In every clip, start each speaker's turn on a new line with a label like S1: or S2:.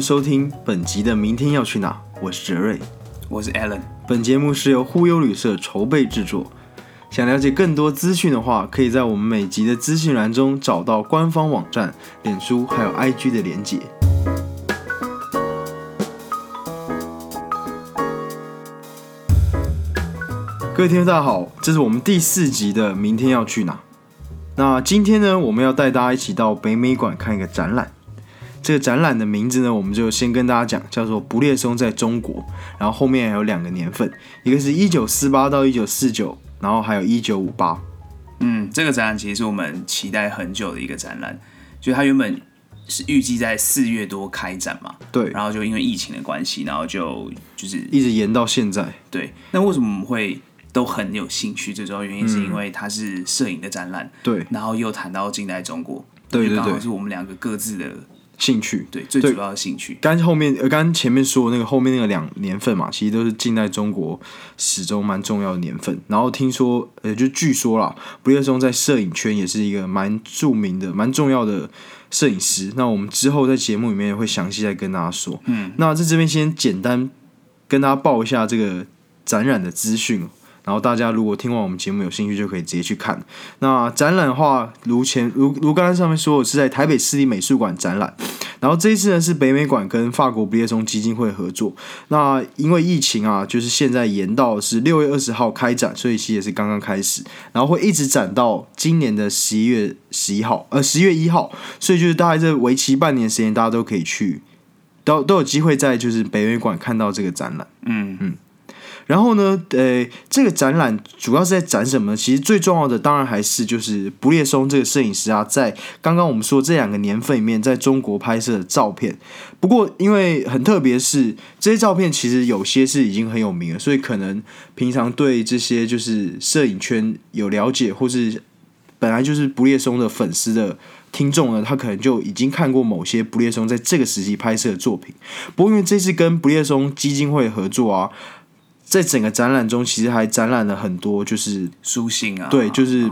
S1: 收听本集的《明天要去哪》，我是哲瑞，
S2: 我是 Alan。
S1: 本节目是由忽悠旅社筹备制作。想了解更多资讯的话，可以在我们每集的资讯栏中找到官方网站、脸书还有 IG 的连结。各位听众大家好，这是我们第四集的《明天要去哪》。那今天呢，我们要带大家一起到北美馆看一个展览。这个展览的名字呢，我们就先跟大家讲，叫做《不列松在中国》，然后后面还有两个年份，一个是一九四八到一九四九，然后还有一九五八。
S2: 嗯，这个展览其实是我们期待很久的一个展览，就它原本是预计在四月多开展嘛，
S1: 对，
S2: 然后就因为疫情的关系，然后就就是
S1: 一直延到现在。
S2: 对，那为什么我们会都很有兴趣？最主要原因是因为它是摄影的展览，
S1: 对，
S2: 然后又谈到近代中国，
S1: 对对对，
S2: 刚好是我们两个各自的。
S1: 兴趣
S2: 对最主要的兴趣，
S1: 刚后面呃，刚前面说的那个后面那个两年份嘛，其实都是近代中国始终蛮重要的年份。然后听说呃，就据说啦，不列松在摄影圈也是一个蛮著名的、蛮重要的摄影师。那我们之后在节目里面会详细再跟大家说。
S2: 嗯，
S1: 那在这边先简单跟大家报一下这个展览的资讯。然后大家如果听完我们节目有兴趣，就可以直接去看。那展览的话，如前如如刚才上面说，是在台北市立美术馆展览。然后这一次呢，是北美馆跟法国不列松基金会合作。那因为疫情啊，就是现在延到是六月二十号开展，所以其实也是刚刚开始。然后会一直展到今年的十一月十一号，呃，十月一号。所以就是大概这为期半年时间，大家都可以去，都都有机会在就是北美馆看到这个展览。
S2: 嗯嗯。
S1: 然后呢，呃，这个展览主要是在展什么？其实最重要的当然还是就是不列松这个摄影师啊，在刚刚我们说这两个年份里面，在中国拍摄的照片。不过因为很特别，是这些照片其实有些是已经很有名了，所以可能平常对这些就是摄影圈有了解，或是本来就是不列松的粉丝的听众呢，他可能就已经看过某些不列松在这个时期拍摄的作品。不过因为这次跟不列松基金会合作啊。在整个展览中，其实还展览了很多，就是
S2: 书信啊，
S1: 对，就是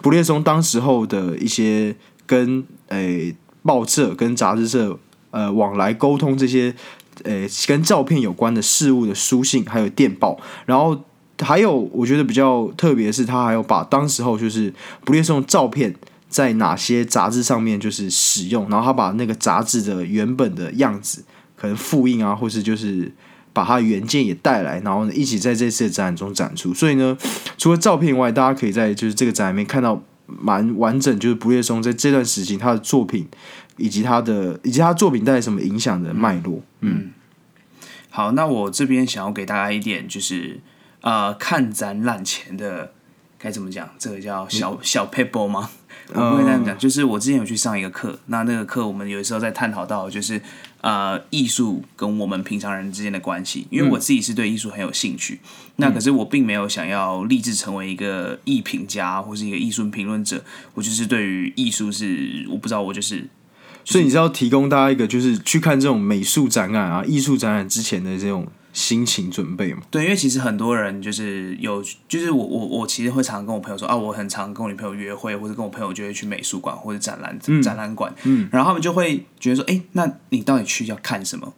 S1: 不列松当时候的一些跟诶报社跟杂志社呃往来沟通这些诶跟照片有关的事物的书信，还有电报，然后还有我觉得比较特别的是，他还有把当时候就是不列松照片在哪些杂志上面就是使用，然后他把那个杂志的原本的样子可能复印啊，或是就是。把它原件也带来，然后呢，一起在这次的展览中展出。所以呢，除了照片以外，大家可以在就是这个展里面看到蛮完整，就是不列松在这段时期他的作品，以及他的以及他作品带来什么影响的脉络。嗯，
S2: 好，那我这边想要给大家一点，就是呃，看展览前的该怎么讲？这个叫小小 paper 吗？我不会这样讲，就是我之前有去上一个课，那那个课我们有时候在探讨到，就是呃艺术跟我们平常人之间的关系。因为我自己是对艺术很有兴趣，那可是我并没有想要立志成为一个艺评家或是一个艺术评论者，我就是对于艺术是我不知道，我就是。
S1: 所以你是要提供大家一个，就是去看这种美术展览啊、艺术展览之前的这种。心情准备嘛？
S2: 对，因为其实很多人就是有，就是我我我其实会常跟我朋友说啊，我很常跟我女朋友约会，或者跟我朋友就会去美术馆或者展览展览馆，嗯，然后他们就会觉得说，哎，那你到底去要看什么？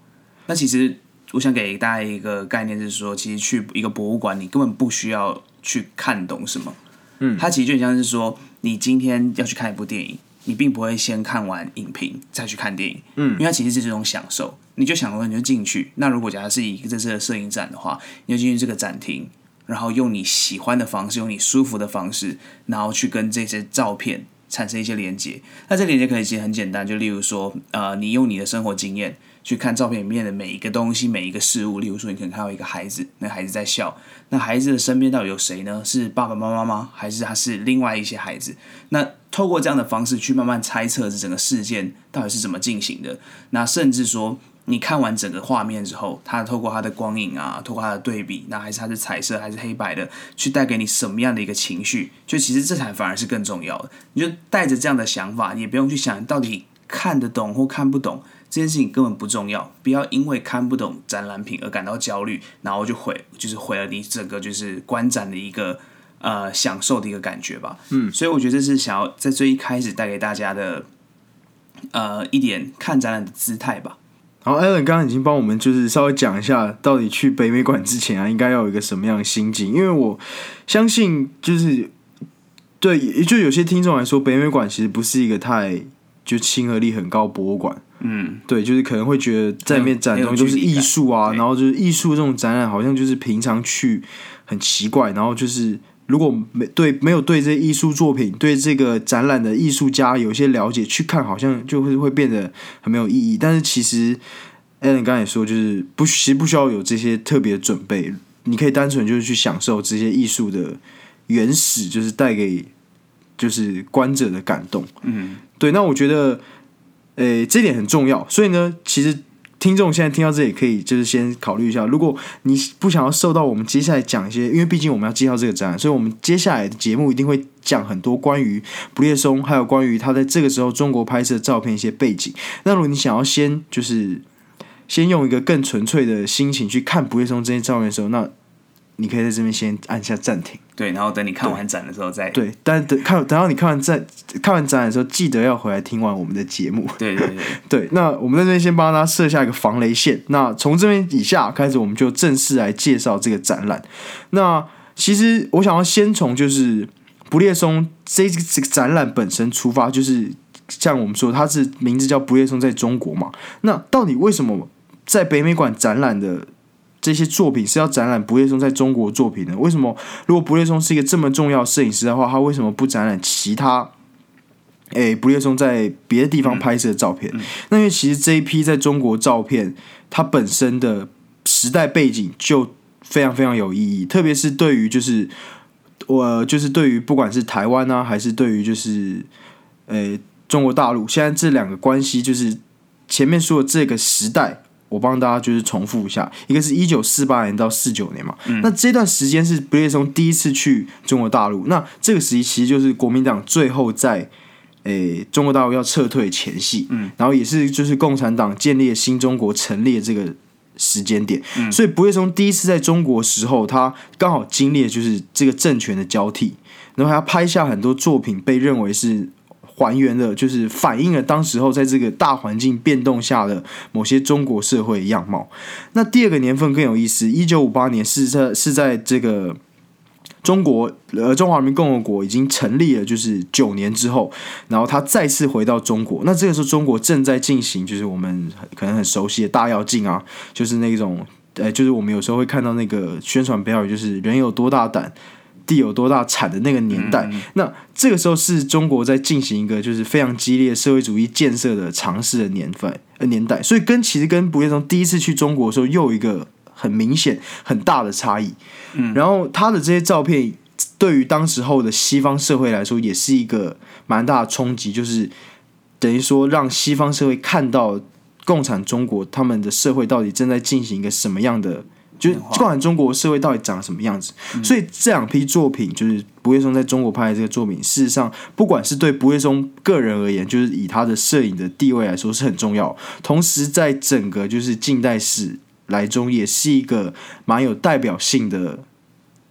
S2: 那其实我想给大家一个概念，是说，其实去一个博物馆，你根本不需要去看懂什么，嗯，它其实就像是说，你今天要去看一部电影。你并不会先看完影评再去看电影，嗯，因为它其实是这种享受。你就想说，你就进去。那如果假设是一个这次的摄影展的话，你就进去这个展厅，然后用你喜欢的方式，用你舒服的方式，然后去跟这些照片产生一些连接。那这连接可以其实很简单，就例如说，呃，你用你的生活经验。去看照片里面的每一个东西、每一个事物，例如说，你可能看到一个孩子，那孩子在笑，那孩子的身边到底有谁呢？是爸爸妈妈吗？还是他是另外一些孩子？那透过这样的方式去慢慢猜测这整个事件到底是怎么进行的。那甚至说，你看完整个画面之后，它透过它的光影啊，透过它的对比，那还是它是彩色还是黑白的，去带给你什么样的一个情绪？就其实这才反而是更重要的。你就带着这样的想法，你也不用去想到底看得懂或看不懂。这件事情根本不重要，不要因为看不懂展览品而感到焦虑，然后就毁，就是毁了你整个就是观展的一个呃享受的一个感觉吧。嗯，所以我觉得这是想要在最一开始带给大家的呃一点看展览的姿态吧。
S1: 然后 Alan 刚刚已经帮我们就是稍微讲一下，到底去北美馆之前啊，应该要有一个什么样的心境？因为我相信，就是对，就有些听众来说，北美馆其实不是一个太就亲和力很高博物馆。
S2: 嗯，
S1: 对，就是可能会觉得在里面展东西都是艺术啊，然后就是艺术这种展览，好像就是平常去很奇怪，然后就是如果没对没有对这艺术作品、对这个展览的艺术家有一些了解，去看好像就会会变得很没有意义。但是其实，Allen 刚才也说，就是不其实不需要有这些特别准备，你可以单纯就是去享受这些艺术的原始，就是带给就是观者的感动。
S2: 嗯，
S1: 对，那我觉得。诶，这点很重要，所以呢，其实听众现在听到这里，可以就是先考虑一下，如果你不想要受到我们接下来讲一些，因为毕竟我们要介绍这个展览，所以我们接下来的节目一定会讲很多关于不列松，还有关于他在这个时候中国拍摄照片一些背景。那如果你想要先就是先用一个更纯粹的心情去看不列松这些照片的时候，那你可以在这边先按下暂停。
S2: 对，然后等你看完展的时候再
S1: 对，但等看等到你看完展看完展览的时候，记得要回来听完我们的节目。
S2: 对对对
S1: 对，那我们在这边先帮大家设下一个防雷线。那从这边以下开始，我们就正式来介绍这个展览。那其实我想要先从就是不列松这这个展览本身出发，就是像我们说，它是名字叫不列松在中国嘛。那到底为什么在北美馆展览的？这些作品是要展览不列松在中国作品的，为什么？如果不列松是一个这么重要摄影师的话，他为什么不展览其他？诶，不列松在别的地方拍摄的照片？那因为其实这一批在中国照片，它本身的时代背景就非常非常有意义，特别是对于就是我就是对于不管是台湾啊，还是对于就是诶中国大陆，现在这两个关系就是前面说的这个时代。我帮大家就是重复一下，一个是一九四八年到四九年嘛，那这段时间是不列松第一次去中国大陆，那这个时期其实就是国民党最后在诶中国大陆要撤退前夕，嗯，然后也是就是共产党建立新中国成立的这个时间点，所以不列松第一次在中国时候，他刚好经历就是这个政权的交替，然后他拍下很多作品，被认为是。还原了，就是反映了当时候在这个大环境变动下的某些中国社会样貌。那第二个年份更有意思，一九五八年是在是在这个中国呃中华人民共和国已经成立了，就是九年之后，然后他再次回到中国。那这个时候中国正在进行，就是我们可能很熟悉的大跃进啊，就是那种呃，就是我们有时候会看到那个宣传标语，就是人有多大胆。地有多大产的那个年代，那这个时候是中国在进行一个就是非常激烈社会主义建设的尝试的年份呃年代，所以跟其实跟不列松第一次去中国的时候又有一个很明显很大的差异。嗯，然后他的这些照片对于当时候的西方社会来说也是一个蛮大的冲击，就是等于说让西方社会看到共产中国他们的社会到底正在进行一个什么样的。就是不管中国社会到底长什么样子，所以这两批作品就是不夜松在中国拍的这个作品，事实上不管是对不夜松个人而言，就是以他的摄影的地位来说是很重要，同时在整个就是近代史来中也是一个蛮有代表性的。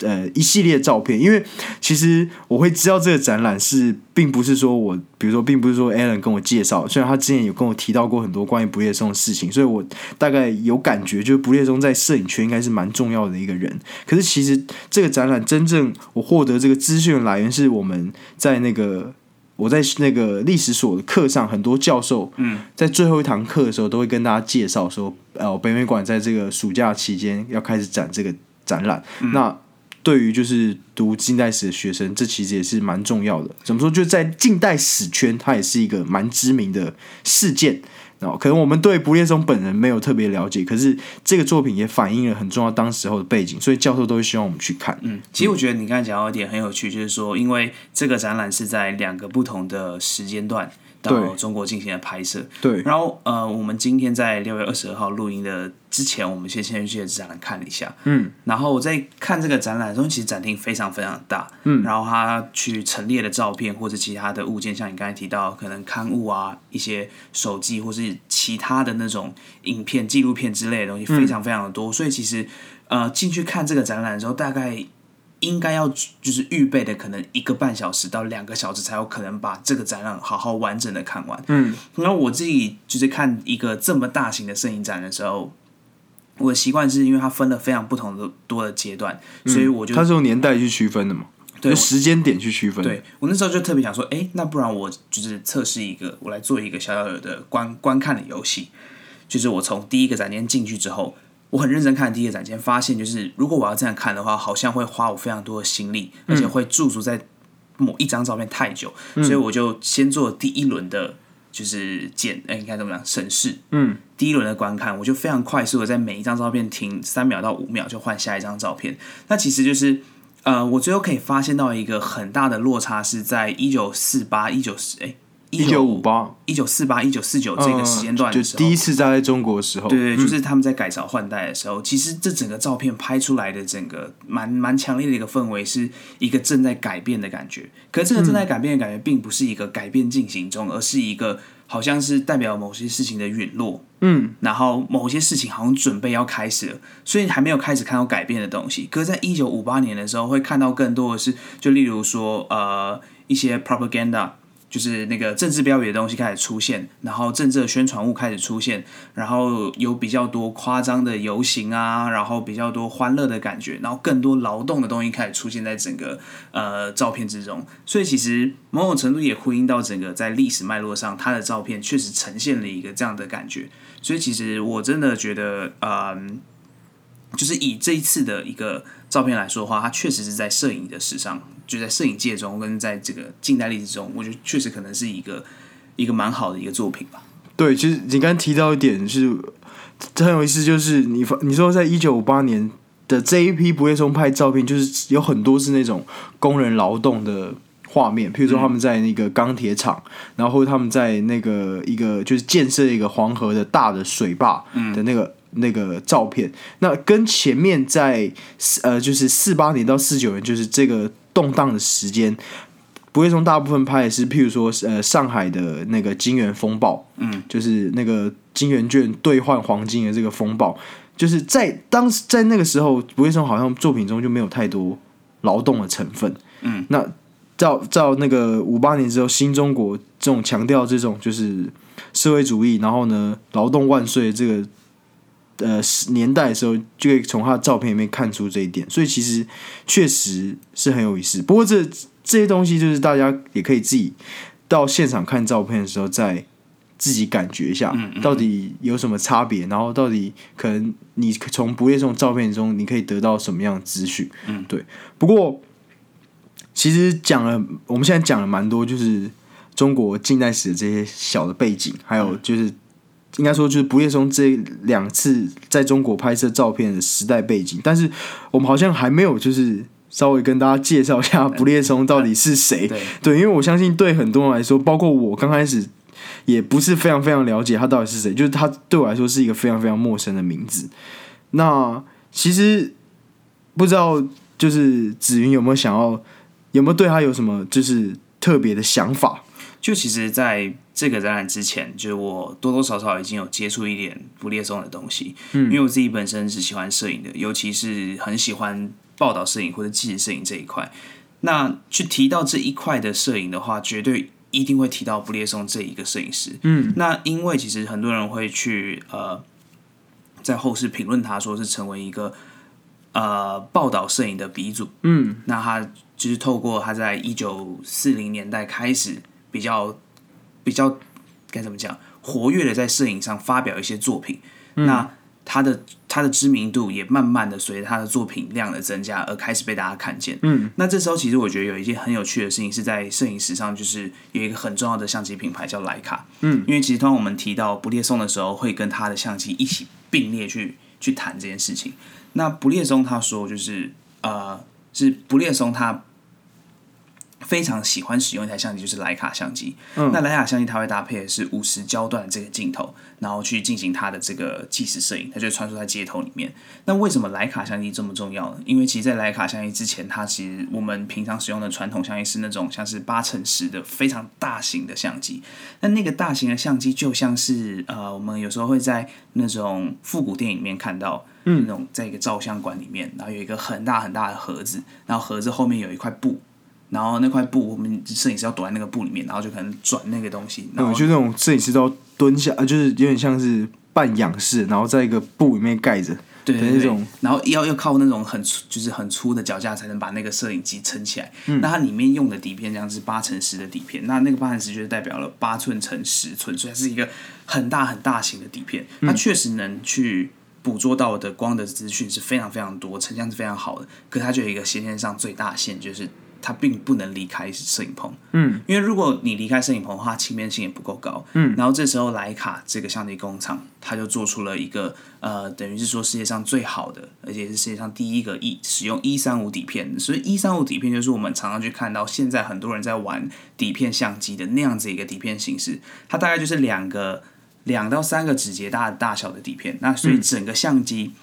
S1: 呃，一系列照片，因为其实我会知道这个展览是，并不是说我，比如说，并不是说 Alan 跟我介绍，虽然他之前有跟我提到过很多关于不列松的事情，所以我大概有感觉，就是不列松在摄影圈应该是蛮重要的一个人。可是其实这个展览真正我获得这个资讯的来源，是我们在那个我在那个历史所的课上，很多教授嗯，在最后一堂课的时候都会跟大家介绍说，呃，北美馆在这个暑假期间要开始展这个展览，那。对于就是读近代史的学生，这其实也是蛮重要的。怎么说？就在近代史圈，它也是一个蛮知名的事件。哦，可能我们对不列松本人没有特别了解，可是这个作品也反映了很重要当时候的背景，所以教授都会希望我们去看。
S2: 嗯，其实我觉得你刚才讲到一点很有趣，就是说，因为这个展览是在两个不同的时间段。到中国进行了拍摄，
S1: 对。
S2: 然后呃，我们今天在六月二十二号录音的之前，我们先先去展览看了一下，
S1: 嗯。
S2: 然后我在看这个展览的时候，其实展厅非常非常大，嗯。然后他去陈列的照片或者其他的物件，像你刚才提到，可能刊物啊、一些手机或是其他的那种影片、纪录片之类的东西，非常非常的多。所以其实呃，进去看这个展览的时候，大概。应该要就是预备的可能一个半小时到两个小时才有可能把这个展览好好完整的看完。
S1: 嗯，
S2: 然后我自己就是看一个这么大型的摄影展的时候，我的习惯是因为它分了非常不同的多的阶段，所以我就
S1: 它是用年代去区分的嘛，
S2: 对
S1: 就时间点去区分。
S2: 对我那时候就特别想说，哎，那不然我就是测试一个，我来做一个小小的观观看的游戏，就是我从第一个展间进去之后，我很认真看第一个展间，发现就是如果我要这样看的话，好像会花我非常多的心力，而且会驻足在某一张照片太久，所以我就先做第一轮的，就是检，哎，应该怎么讲，审视，
S1: 嗯，
S2: 第一轮的观看，我就非常快速的在每一张照片停三秒到五秒，就换下一张照片。那其实就是，呃，我最后可以发现到一个很大的落差是在一九四八、一九四哎
S1: 一九五八
S2: 一九四八、一九四九这个时间段
S1: 就
S2: 的时候，
S1: 第一次站在中国的时候，
S2: 对对，就是他们在改朝换代的时候，其实这整个照片拍出来的整个蛮蛮强烈的一个氛围，是一个正在改变的感觉。可是这个正在改变的感觉，并不是一个改变进行中，而是一个好像是代表某些事情的陨落。
S1: 嗯，
S2: 然后某些事情好像准备要开始了，所以还没有开始看到改变的东西。可是，在一九五八年的时候，会看到更多的是，就例如说，呃，一些 propaganda，就是那个政治标语的东西开始出现，然后政治的宣传物开始出现，然后有比较多夸张的游行啊，然后比较多欢乐的感觉，然后更多劳动的东西开始出现在整个呃照片之中。所以其实某种程度也呼应到整个在历史脉络上，它的照片确实呈现了一个这样的感觉。所以其实我真的觉得，嗯，就是以这一次的一个照片来说的话，它确实是在摄影的史上，就在摄影界中跟在这个近代历史中，我觉得确实可能是一个一个蛮好的一个作品吧。
S1: 对，其实你刚刚提到一点是很有意思，就是你发你说在一九五八年的这一批不夜松拍照片，就是有很多是那种工人劳动的画面，譬如说他们在那个钢铁厂，然后他们在那个一个就是建设一个黄河的大的水坝的那个。那个照片，那跟前面在呃，就是四八年到四九年，就是这个动荡的时间，不会从大部分拍的是，譬如说呃，上海的那个金元风暴，
S2: 嗯，
S1: 就是那个金元券兑换黄金的这个风暴，就是在当时在那个时候，不会从好像作品中就没有太多劳动的成分，
S2: 嗯，
S1: 那照照那个五八年之后，新中国这种强调这种就是社会主义，然后呢，劳动万岁这个。呃，年代的时候就可以从他的照片里面看出这一点，所以其实确实是很有意思。不过这这些东西就是大家也可以自己到现场看照片的时候再自己感觉一下，到底有什么差别，然后到底可能你从不列松照片中你可以得到什么样的资讯。
S2: 嗯，
S1: 对。不过其实讲了，我们现在讲了蛮多，就是中国近代史的这些小的背景，还有就是。应该说，就是不夜松这两次在中国拍摄照片的时代背景，但是我们好像还没有就是稍微跟大家介绍一下不列松到底是谁。对，因为我相信对很多人来说，包括我刚开始也不是非常非常了解他到底是谁，就是他对我来说是一个非常非常陌生的名字。那其实不知道，就是紫云有没有想要，有没有对他有什么就是特别的想法？
S2: 就其实，在这个展览之前，就是我多多少少已经有接触一点不列松的东西，嗯，因为我自己本身是喜欢摄影的，尤其是很喜欢报道摄影或者纪实摄影这一块。那去提到这一块的摄影的话，绝对一定会提到不列松这一个摄影师，
S1: 嗯，
S2: 那因为其实很多人会去呃，在后世评论他说是成为一个呃报道摄影的鼻祖，
S1: 嗯，
S2: 那他就是透过他在一九四零年代开始。比较比较该怎么讲？活跃的在摄影上发表一些作品，那他的他的知名度也慢慢的随着他的作品量的增加而开始被大家看见。
S1: 嗯，
S2: 那这时候其实我觉得有一件很有趣的事情是在摄影史上，就是有一个很重要的相机品牌叫徕卡。
S1: 嗯，
S2: 因为其实当我们提到不列松的时候，会跟他的相机一起并列去去谈这件事情。那不列松他说就是呃，是不列松他。非常喜欢使用一台相机，就是徕卡相机。
S1: 嗯，
S2: 那徕卡相机它会搭配的是五十焦段这个镜头，然后去进行它的这个纪实摄影，它就穿梭在街头里面。那为什么徕卡相机这么重要呢？因为其实，在徕卡相机之前，它其实我们平常使用的传统相机是那种像是八乘十的非常大型的相机。那那个大型的相机就像是呃，我们有时候会在那种复古电影里面看到。嗯那种在一个照相馆里面，然后有一个很大很大的盒子，然后盒子后面有一块布，然后那块布我们摄影师要躲在那个布里面，然后就可能转那个东西，然后
S1: 就那种摄影师都要蹲下，呃，就是有点像是半仰视，然后在一个布里面盖着。
S2: 对对对然后要要靠那种很粗，就是很粗的脚架才能把那个摄影机撑起来。嗯那它里面用的底片这样是八乘十的底片，那那个八乘十就是代表了八寸乘十寸，所以它是一个很大很大型的底片。它确实能去捕捉到的光的资讯是非常非常多，成像是非常好的。可它就有一个先天上最大限，就是它并不能离开摄影棚。
S1: 嗯，
S2: 因为如果你离开摄影棚的话，轻便性也不够高。
S1: 嗯，
S2: 然后这时候莱卡这个相机工厂，它就做出了一个呃，等于是说世界上最好的，而且是世界上第一个一使用一三五底片。所以一三五底片就是我们常常去看到现在很多人在玩底片相机的那样子一个底片形式，它大概就是两个两到三个指节大大小的底片。那所以整个相机。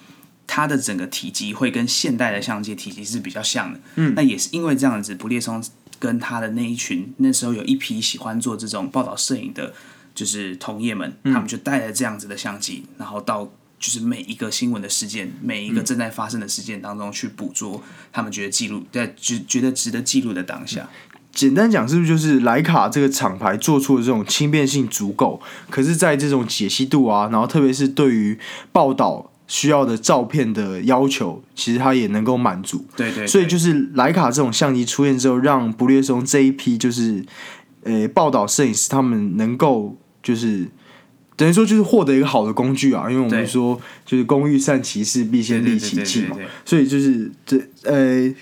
S2: 它的整个体积会跟现代的相机体积是比较像的，嗯，那也是因为这样子，不列松跟他的那一群那时候有一批喜欢做这种报道摄影的，就是同业们，他们就带着这样子的相机，然后到就是每一个新闻的事件，每一个正在发生的事件当中去捕捉他们觉得记录在觉觉得值得记录的当下。
S1: 简单讲，是不是就是莱卡这个厂牌做出的这种轻便性足够，可是在这种解析度啊，然后特别是对于报道。需要的照片的要求，其实它也能够满足。
S2: 对对，
S1: 所以就是徕卡这种相机出现之后，让不列松这一批就是呃报道摄影师他们能够就是等于说就是获得一个好的工具啊，因为我们说就是工欲善其事，必先利其器嘛。所以就是这呃，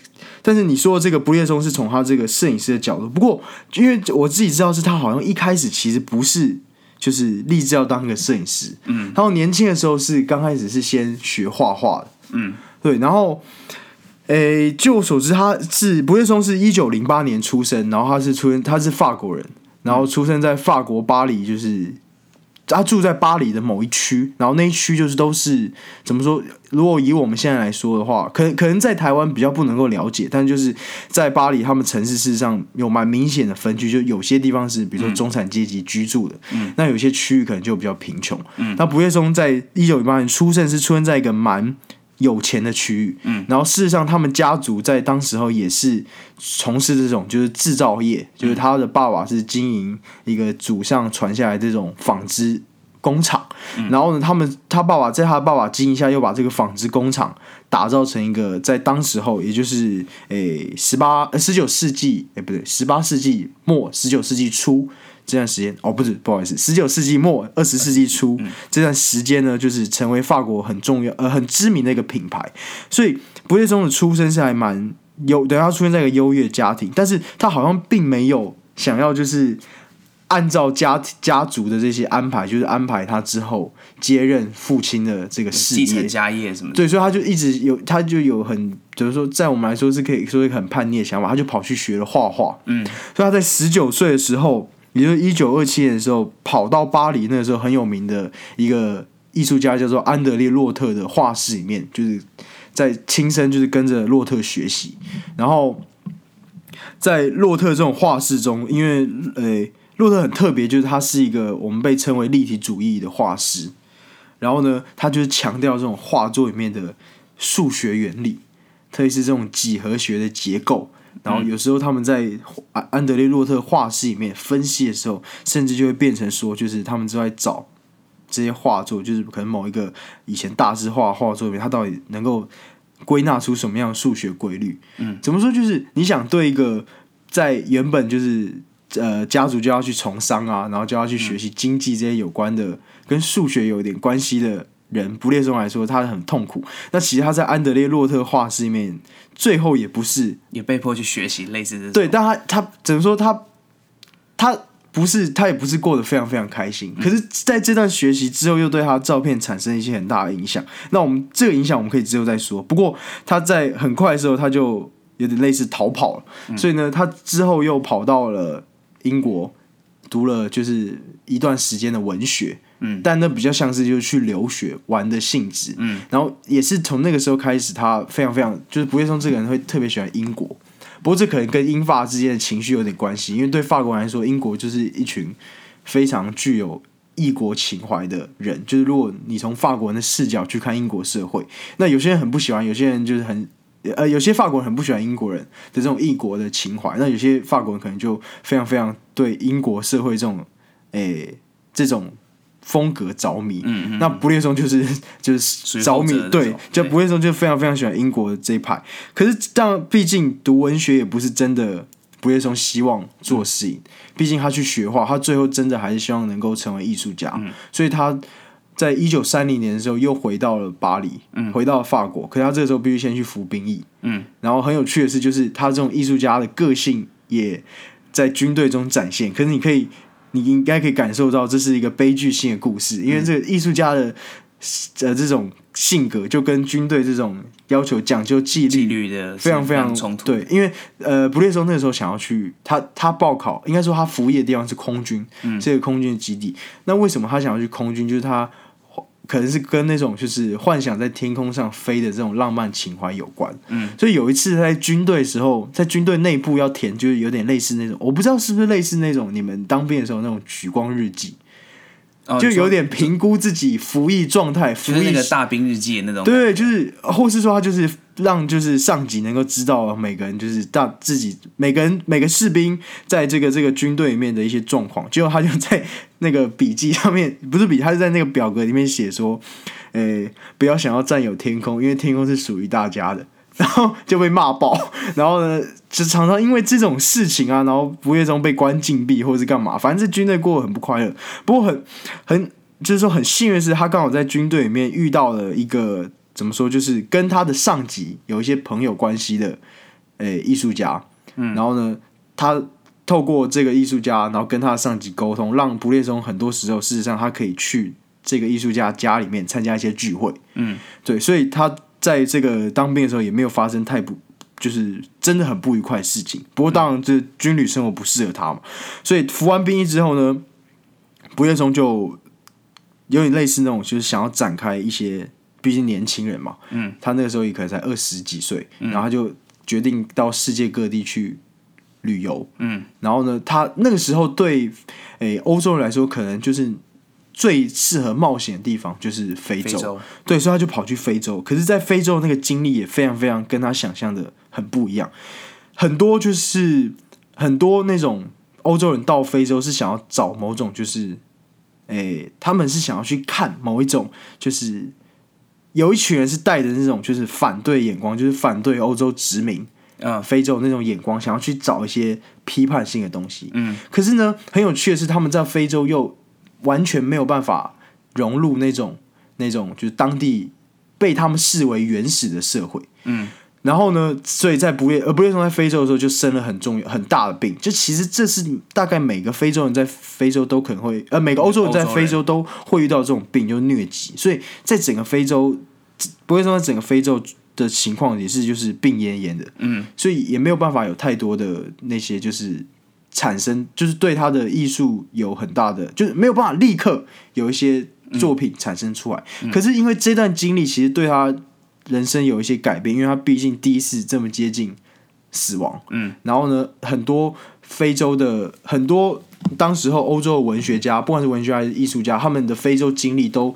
S1: 但是你说这个不列松是从他这个摄影师的角度，不过因为我自己知道是他好像一开始其实不是。就是立志要当一个摄影师，嗯，然后年轻的时候是刚开始是先学画画的，
S2: 嗯，
S1: 对，然后，诶，据我所知，他是不列松是一九零八年出生，然后他是出生，他是法国人，然后出生在法国巴黎，就是。他住在巴黎的某一区，然后那一区就是都是怎么说？如果以我们现在来说的话，可能可能在台湾比较不能够了解，但就是在巴黎，他们城市事实上有蛮明显的分区，就有些地方是比如说中产阶级居住的，那有些区域可能就比较贫穷。那不夜松在一九零八年出生，是出生在一个蛮。有钱的区域，嗯，然后事实上，他们家族在当时候也是从事这种就是制造业，就是他的爸爸是经营一个祖上传下来这种纺织工厂，然后呢，他们他爸爸在他爸爸经营下，又把这个纺织工厂打造成一个在当时候，也就是诶十八十九世纪，诶不对，十八世纪末十九世纪初。这段时间哦，不是，不好意思，十九世纪末二十世纪初这段时间呢，就是成为法国很重要呃很知名的一个品牌。所以不列松的出生是还蛮优，等他出现在一个优越家庭，但是他好像并没有想要就是按照家家族的这些安排，就是安排他之后接任父亲的这个事
S2: 业、继承家业什么的。
S1: 对，所以他就一直有，他就有很，就是说，在我们来说是可以说一个很叛逆的想法，他就跑去学了画画。
S2: 嗯，
S1: 所以他在十九岁的时候。也就是一九二七年的时候，跑到巴黎，那个时候很有名的一个艺术家叫做安德烈洛特的画室里面，就是在亲身就是跟着洛特学习。然后在洛特这种画室中，因为呃，洛特很特别，就是他是一个我们被称为立体主义的画师。然后呢，他就是强调这种画作里面的数学原理，特别是这种几何学的结构。然后有时候他们在安安德烈洛特画室里面分析的时候，甚至就会变成说，就是他们就在找这些画作，就是可能某一个以前大师画画作里面，他到底能够归纳出什么样的数学规律？
S2: 嗯，
S1: 怎么说？就是你想对一个在原本就是呃家族就要去从商啊，然后就要去学习经济这些有关的跟数学有点关系的。人不列松来说，他很痛苦。那其实他在安德烈洛特画室里面，最后也不是
S2: 也被迫去学习类似的。
S1: 对，但他他只能说？他他不是他也不是过得非常非常开心。可是在这段学习之后，又对他照片产生一些很大的影响。那我们这个影响，我们可以之后再说。不过他在很快的时候，他就有点类似逃跑了。所以呢，他之后又跑到了英国，读了就是一段时间的文学。
S2: 嗯，
S1: 但那比较像是就是去留学玩的性质，
S2: 嗯，
S1: 然后也是从那个时候开始，他非常非常就是不会说这个人会特别喜欢英国，不过这可能跟英法之间的情绪有点关系，因为对法国人来说，英国就是一群非常具有异国情怀的人，就是如果你从法国人的视角去看英国社会，那有些人很不喜欢，有些人就是很呃，有些法国人很不喜欢英国人的这种异国的情怀，那有些法国人可能就非常非常对英国社会这种诶、这种风格着迷。
S2: 嗯嗯，
S1: 那不列松就是 就是着迷对，就
S2: 对
S1: 不列松就非常非常喜欢英国的这一派。可是这样，毕竟读文学也不是真的不列松希望做事情，毕竟他去学画，他最后真的还是希望能够成为艺术家，
S2: 嗯
S1: 所以他。在一九三零年的时候，又回到了巴黎，嗯回到了法国。可是他这个时候必须先去服兵役，
S2: 嗯，
S1: 然后很有趣的是，就是他这种艺术家的个性也在军队中展现。可是你可以，你应该可以感受到这是一个悲剧性的故事，因为这个艺术家的呃这种性格就跟军队这种要求讲究纪律
S2: 纪律的
S1: 非常非常
S2: 冲突，
S1: 对，因为呃，布列松那个时候想要去他他报考，应该说他服役的地方是空军，
S2: 嗯
S1: 这个空军的基地。那为什么他想要去空军？就是他可能是跟那种就是幻想在天空上飞的这种浪漫情怀有关。
S2: 嗯，
S1: 所以有一次在军队时候，在军队内部要填，就是有点类似那种，我不知道是不是类似那种你们当兵的时候那种举光日记，
S2: 哦
S1: 就有点评估自己服役状态，服
S2: 就是
S1: 役
S2: 那个大兵日记的那种，
S1: 对，就是，或是说他就是让就是上级能够知道每个人就是大自己每个人每个士兵在这个这个军队里面的一些状况，结果他就在那个笔记上面，不是笔，他是在那个表格里面写说，诶、不要想要占有天空，因为天空是属于大家的。然后就被骂爆，然后呢，就常常因为这种事情啊，然后不夜中被关禁闭或者是干嘛，反正这军队过得很不快乐。不过很很就是说很幸运是，他刚好在军队里面遇到了一个怎么说，就是跟他的上级有一些朋友关系的诶艺术家，嗯，然后呢，他透过这个艺术家，然后跟他的上级沟通，让不列松很多时候事实上他可以去这个艺术家家里面参加一些聚会，
S2: 嗯，
S1: 对，所以他在这个当兵的时候也没有发生太不。就是真的很不愉快的事情，不过当然，这军旅生活不适合他嘛，所以服完兵役之后呢，不列松就有点类似那种，就是想要展开一些，毕竟年轻人嘛，
S2: 嗯，
S1: 他那个时候也可能才二十几岁，然后他就决定到世界各地去旅游，
S2: 嗯，
S1: 然后呢，他那个时候对诶欧洲人来说，可能就是最适合冒险的地方就是非洲，
S2: 非洲，
S1: 对，所以他就跑去非洲。可是，在非洲那个经历也非常非常跟他想象的很不一样，很多就是很多那种欧洲人到非洲是想要找某种就是，诶、他们是想要去看某一种就是。有一群人是带着那种就是反对眼光，就是反对欧洲殖民
S2: 嗯
S1: 非洲那种眼光，想要去找一些批判性的东西。
S2: 嗯，
S1: 可是呢，很有趣的是，他们在非洲又完全没有办法融入那种那种就是当地被他们视为原始的社会。
S2: 嗯，
S1: 然后呢，所以在不列呃不列松在非洲的时候就生了很重要很大的病，就其实这是大概每个非洲人在非洲都可能会呃每个欧洲人在非洲都会遇到这种病，就是疟疾。所以在整个非洲，不会说在整个非洲的情况也是就是病恹恹的。
S2: 嗯，
S1: 所以也没有办法有太多的那些就是产生，就是对他的艺术有很大的，就是没有办法立刻有一些作品产生出来。可是因为这段经历，其实对他人生有一些改变，因为他毕竟第一次这么接近死亡。
S2: 嗯，
S1: 然后呢，很多非洲的很多当时候欧洲的文学家，不管是文学家还是艺术家，他们的非洲经历都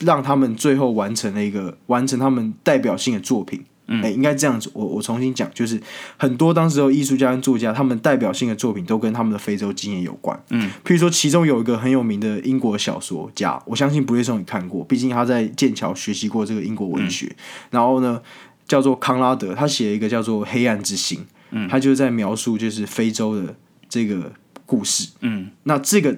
S1: 让他们最后完成了一个完成他们代表性的作品。嗯，哎、应该这样子，我我重新讲，就是很多当时候艺术家跟作家，他们代表性的作品都跟他们的非洲经验有关。
S2: 嗯，
S1: 譬如说，其中有一个很有名的英国小说家，我相信不列松也看过，毕竟他在剑桥学习过这个英国文学。然后呢，叫做康拉德，他写了一个叫做《黑暗之心》，嗯，他就是在描述就是非洲的这个故事。
S2: 嗯，
S1: 那这个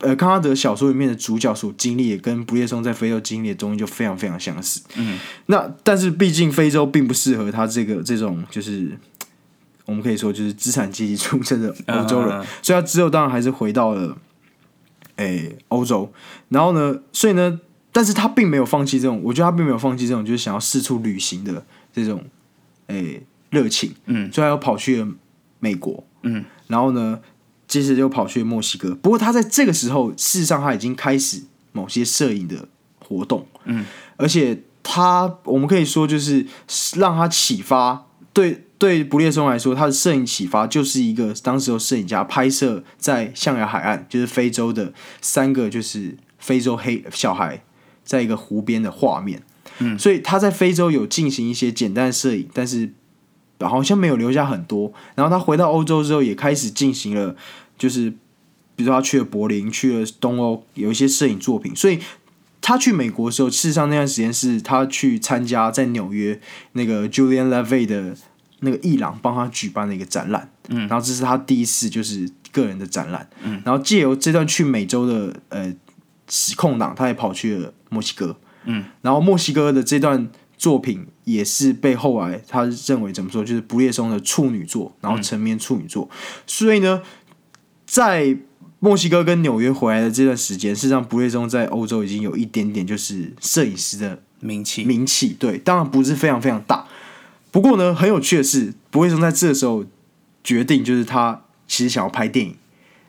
S1: 呃康拉德小说里面的主角所经历，也跟不列松在非洲经历的东西就非常非常相似。
S2: 嗯，
S1: 那但是毕竟非洲并不适合他这个这种就是。我们可以说，就是资产阶级出身的欧洲人，
S2: 嗯
S1: 所以他之后当然还是回到了，诶、欧洲。然后呢，所以呢，但是他并没有放弃这种，我觉得他并没有放弃这种，就是想要四处旅行的这种，诶、热情。
S2: 嗯，
S1: 所以他又跑去了美国。
S2: 嗯，
S1: 然后呢，接着又跑去墨西哥。不过他在这个时候，事实上他已经开始某些摄影的活动。
S2: 嗯，
S1: 而且他，我们可以说，就是让他启发对对不列松来说，他的摄影启发就是一个当时候摄影家拍摄在象牙海岸，就是非洲的三个就是非洲黑小孩在一个湖边的画面。嗯，所以他在非洲有进行一些简单的摄影，但是好像没有留下很多。然后他回到欧洲之后，也开始进行了，就是比如说他去了柏林，去了东欧，有一些摄影作品。所以他去美国的时候，事实上那段时间是他去参加在纽约那个 Julian Levy 的那个伊朗帮他举办的一个展览。嗯，然后这是他第一次就是个人的展览。嗯，然后借由这段去美洲的呃空档，他也跑去了墨西哥。嗯，然后墨西哥的这段作品也是被后来他认为怎么说，就是不列松的处女作，然后成名处女作。所以呢，在墨西哥跟纽约回来的这段时间，事实上不列松在欧洲已经有一点点就是摄影师的
S2: 名气，
S1: 名气对，当然不是非常非常大。不过呢，很有趣的是，不列松在这个时候决定，就是他其实想要拍电影。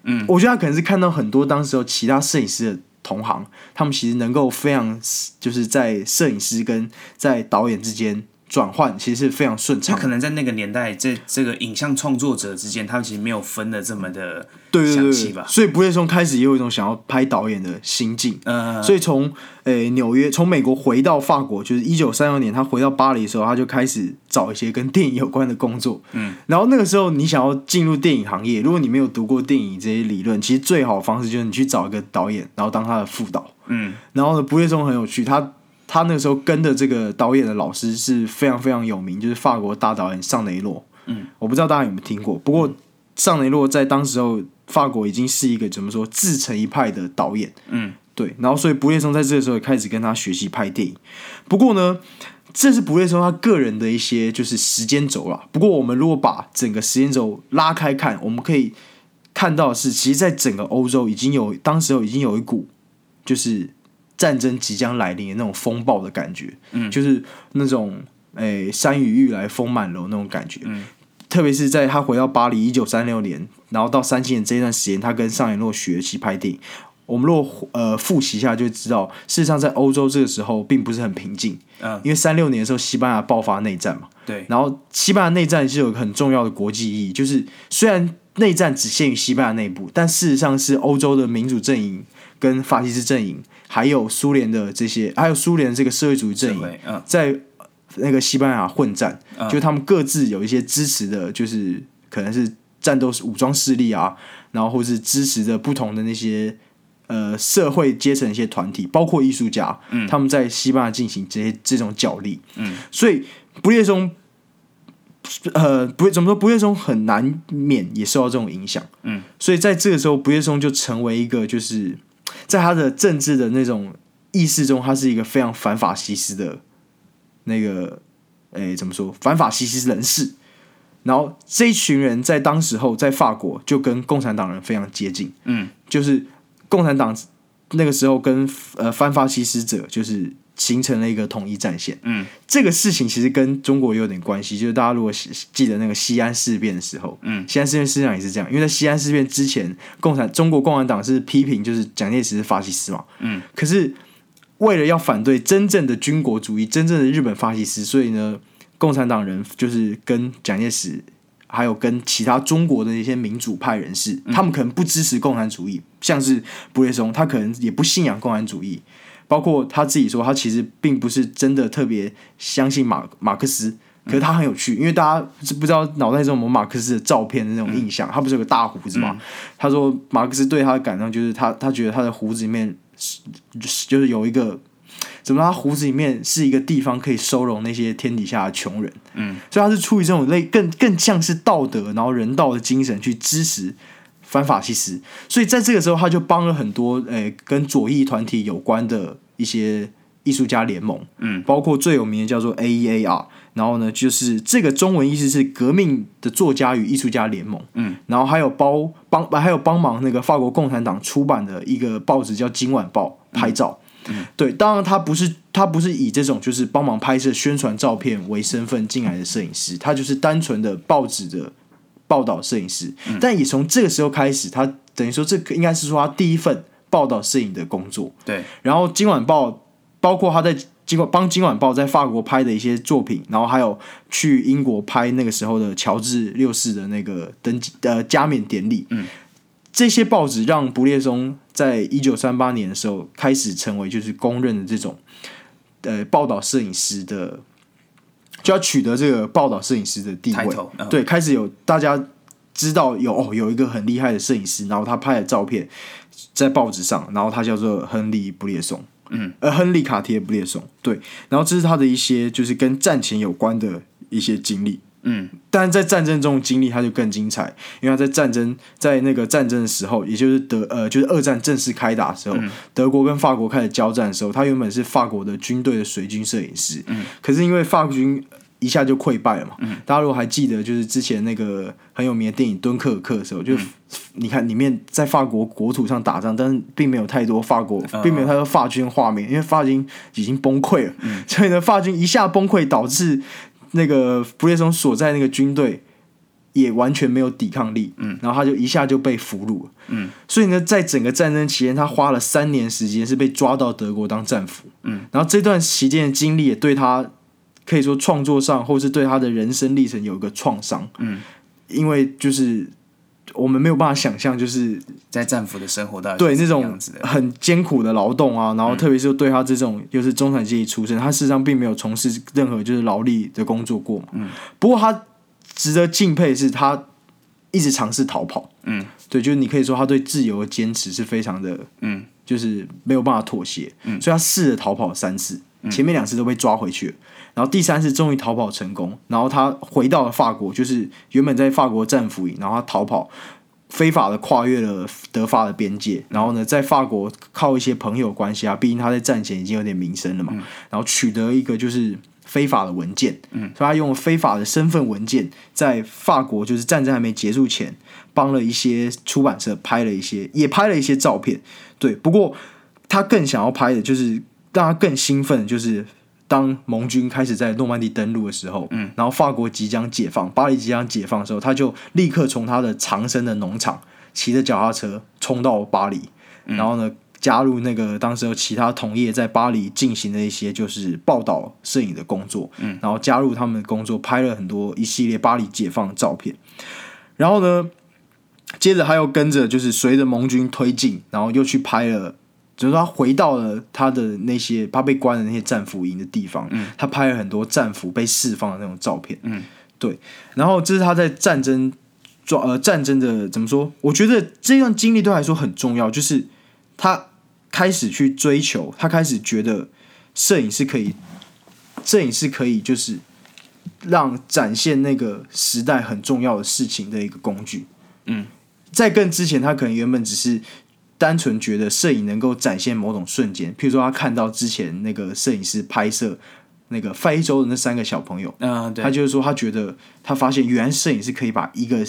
S1: 嗯，我觉得他可能是看到很多当时候其他摄影师的。同行，他们其实能够非常，就是在摄影师跟在导演之间。转换其实是非常顺畅。
S2: 他可能在那个年代，这这个影像创作者之间，他们其实没有分的这么的
S1: 详
S2: 细吧。
S1: 所以不列松开始也有一种想要拍导演的心境。嗯，所以从诶纽约，从美国回到法国，就是一九三六年，他回到巴黎的时候，他就开始找一些跟电影有关的工作。嗯，然后那个时候你想要进入电影行业，如果你没有读过电影这些理论，其实最好的方式就是你去找一个导演，然后当他的副导。嗯，然后呢，不列松很有趣，他。他那个时候跟的这个导演的老师是非常非常有名，就是法国大导演尚雷洛。嗯，我不知道大家有没有听过。不过尚雷洛在当时候法国已经是一个怎么说自成一派的导演。嗯，对。然后所以不列松在这个时候也开始跟他学习拍电影。不过呢，这是不列松他个人的一些就是时间轴啦。不过我们如果把整个时间轴拉开看，我们可以看到是，其实在整个欧洲已经有当时候已经有一股就是。战争即将来临的那种风暴的感觉，嗯，就是那种诶山雨欲来风满楼那种感觉，嗯，特别是在他回到巴黎一九三六年，然后到三七年这一段时间，他跟上野诺学习拍电影。我们如果呃复习一下，就知道事实上在欧洲这个时候并不是很平静，嗯，因为三六年的时候西班牙爆发内战嘛，
S2: 对，
S1: 然后西班牙内战是有很重要的国际意义，就是虽然内战只限于西班牙内部，但事实上是欧洲的民主阵营跟法西斯阵营。还有苏联的这些，还有苏联这个社会主义阵营，在那个西班牙混战，就他们各自有一些支持的，就是可能是战斗武装势力啊，然后或是支持着不同的那些呃社会阶层一些团体，包括艺术家，嗯他们在西班牙进行这些这种角力，嗯，所以不列松，呃，不怎么说，不列松很难免也受到这种影响，嗯，所以在这个时候，不列松就成为一个就是。在他的政治的那种意识中，他是一个非常反法西斯的那个，诶，怎么说？反法西斯人士。然后这一群人在当时候在法国就跟共产党人非常接近，嗯，就是共产党那个时候跟呃反法西斯者就是。形成了一个统一战线。嗯，这个事情其实跟中国有点关系，就是大家如果记得那个西安事变的时候，嗯，西安事变实际上也是这样，因为在西安事变之前，共产中国共产党是批评就是蒋介石是法西斯嘛，嗯，可是为了要反对真正的军国主义，真正的日本法西斯，所以呢，共产党人就是跟蒋介石还有跟其他中国的一些民主派人士，他们可能不支持共产主义，像是布列松，他可能也不信仰共产主义。包括他自己说，他其实并不是真的特别相信马马克思，可是他很有趣，因为大家是不知道脑袋中有马克思的照片的那种印象，他不是有个大胡子吗？他说马克思对他的感受就是他他觉得他的胡子里面是就是有一个怎么他胡子里面是一个地方可以收容那些天底下的穷人，嗯，所以他是出于这种类更更像是道德然后人道的精神去支持。反法西斯，所以在这个时候，他就帮了很多诶跟左翼团体有关的一些艺术家联盟，嗯，包括最有名的叫做 AEAR，然后呢，就是这个中文意思是革命的作家与艺术家联盟，嗯，然后还有包帮还有帮忙那个法国共产党出版的一个报纸叫《今晚报》拍照，嗯，对，当然他不是他不是以这种就是帮忙拍摄宣传照片为身份进来的摄影师，他就是单纯的报纸的。报道摄影师，但也从这个时候开始，他等于说这应该是说他第一份报道摄影的工作。
S2: 对，
S1: 然后《今晚报》包括他在《尽管帮《今晚报》在法国拍的一些作品，然后还有去英国拍那个时候的乔治六世的那个登基呃加冕典礼。
S2: 嗯，
S1: 这些报纸让不列松在一九三八年的时候开始成为就是公认的这种呃报道摄影师的，就要取得这个报道摄影师的地位。对，开始有大家知道有哦有一个很厉害的摄影师，然后他拍的照片在报纸上，然后他叫做亨利布列松。
S2: 嗯，
S1: 呃，亨利卡贴布列松，对，然后这是他的一些就是跟战前有关的一些经历，
S2: 嗯，
S1: 但是在战争中的经历他就更精彩，因为他在战争在那个战争的时候，也就是德呃就是二战正式开打的时候，德国跟法国开始交战的时候，他原本是法国的军队的随军摄影师，嗯，可是因为法军一下就溃败了嘛，嗯。大家如果还记得，就是之前那个很有名的电影《敦刻尔克》的时候，就、你看里面在法国国土上打仗，但是并没有太多法国，并没有太多法军画面，因为法军已经崩溃了，所以呢，法军一下崩溃，导致那个布列松所在那个军队也完全没有抵抗力，嗯，然后他就一下就被俘虏了，
S2: 嗯，
S1: 所以呢，在整个战争期间，他花了三年时间是被抓到德国当战俘，嗯，然后这段期间的经历也对他可以说创作上，或是对他的人生历程有一个创伤，
S2: 嗯，
S1: 因为就是我们没有办法想象，就是
S2: 在战俘的生活到底
S1: 对那种？很艰苦的劳动啊，然后特别是对他这种又是中产阶级出身，他事实上并没有从事任何就是劳力的工作过嘛。嗯，不过他值得敬佩的是他一直尝试逃跑。
S2: 嗯，
S1: 对，就是你可以说他对自由的坚持是非常的，
S2: 嗯，
S1: 就是没有办法妥协。嗯，所以他试着逃跑三次，前面两次都被抓回去了。然后第三次终于逃跑成功，然后他回到了法国，就是原本在法国战俘营，然后他逃跑，非法的跨越了德法的边界，然后呢，在法国靠一些朋友关系啊，毕竟他在战前已经有点名声了嘛，然后取得一个就是非法的文件，嗯，所以他用非法的身份文件，在法国就是战争还没结束前，帮了一些出版社拍了一些，也拍了一些照片，对，不过他更想要拍的就是让他更兴奋的就是。当盟军开始在诺曼底登陆的时候，嗯，然后法国即将解放，巴黎即将解放的时候，他就立刻从他的藏身的农场骑着脚踏车冲到巴黎，然后呢，加入那个当时有其他同业在巴黎进行的一些就是报道摄影的工作，嗯，然后加入他们的工作，拍了很多一系列巴黎解放的照片，然后呢，接着他又跟着就是随着盟军推进，然后又去拍了。就是他回到了他的那些他被关的那些战俘营的地方，嗯他拍了很多战俘被释放的那种照片，
S2: 嗯，
S1: 对。然后这是他在战争抓呃战争的怎么说？我觉得这段经历对他来说很重要，就是他开始去追求，他开始觉得摄影是可以，摄影是可以就是让展现那个时代很重要的事情的一个工具。
S2: 嗯，
S1: 在更之前，他可能原本只是。单纯觉得摄影能够展现某种瞬间，譬如说他看到之前那个摄影师拍摄那个非洲的那三个小朋友，
S2: 嗯，对，
S1: 他就是说他觉得他发现原来摄影是可以把一个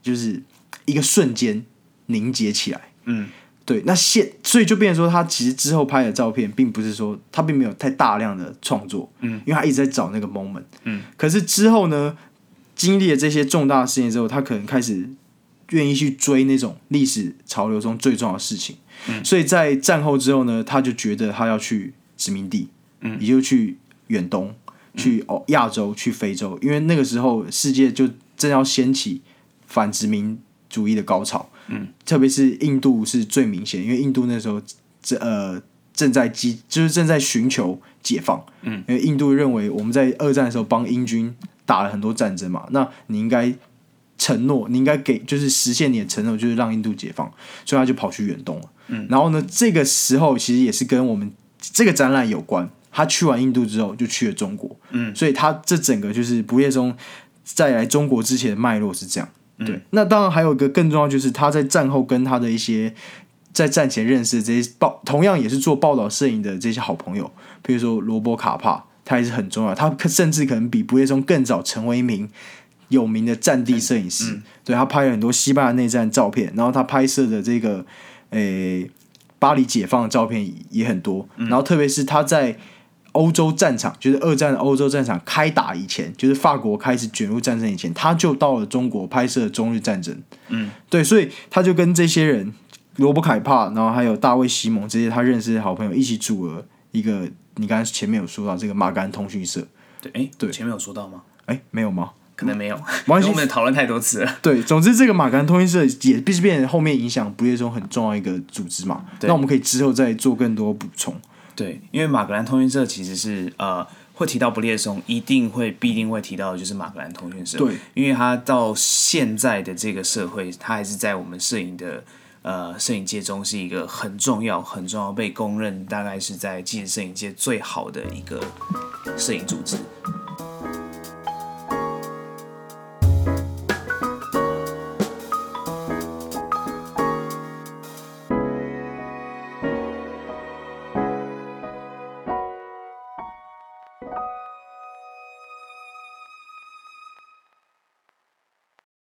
S1: 就是一个瞬间凝结起来，
S2: 嗯，
S1: 对。那现所以就变成说他其实之后拍的照片，并不是说他并没有太大量的创作，
S2: 嗯，
S1: 因为他一直在找那个 moment，
S2: 嗯。
S1: 可是之后呢，经历了这些重大事件之后，他可能开始。愿意去追那种历史潮流中最重要的事情，所以在战后之后呢，他就觉得他要去殖民地，
S2: 嗯，
S1: 也就去远东、去哦亚洲、去非洲，因为那个时候世界就正要掀起反殖民主义的高潮，
S2: 嗯，
S1: 特别是印度是最明显，因为印度那时候这呃正在激，就是正在寻求解放，
S2: 嗯，
S1: 因为印度认为我们在二战的时候帮英军打了很多战争嘛，那你应该。承诺你应该给，就是实现你的承诺，就是让印度解放，所以他就跑去远东了。
S2: 嗯，
S1: 然后呢，这个时候其实也是跟我们这个展览有关。他去完印度之后，就去了中国。
S2: 嗯，
S1: 所以他这整个就是不夜中在来中国之前的脉络是这样。对，那当然还有一个更重要，就是他在战后跟他的一些在战前认识的这些报，同样也是做报道摄影的这些好朋友，比如说罗伯卡帕，他也是很重要。他甚至可能比不夜中更早成为一名。有名的战地摄影师，对他拍了很多西班牙内战照片，然后他拍摄的这个诶巴黎解放的照片也很多，然后特别是他在欧洲战场，就是二战的欧洲战场开打以前，就是法国开始卷入战争以前，他就到了中国拍摄中日战争。
S2: 嗯，
S1: 对，所以他就跟这些人罗伯凯帕，然后还有大卫西蒙这些他认识的好朋友一起组了一个你刚才前面有说到这个马格兰通讯社，
S2: 对，哎，
S1: 对。
S2: 前面有说到吗？
S1: 哎，没有吗？
S2: 可能没有，
S1: 关系
S2: 因为我们讨论太多次了。
S1: 对，总之这个马格兰通讯社也必须变成后面影响不列中很重要一个组织嘛。
S2: 对
S1: 那我们可以之后再做更多补充。
S2: 对，因为马格兰通讯社其实是呃会提到不列松，一定会必定会提到的就是马格兰通讯社。
S1: 对，
S2: 因为他到现在的这个社会，他还是在我们摄影的呃摄影界中是一个很重要、很重要，被公认大概是在纪实摄影界最好的一个摄影组织。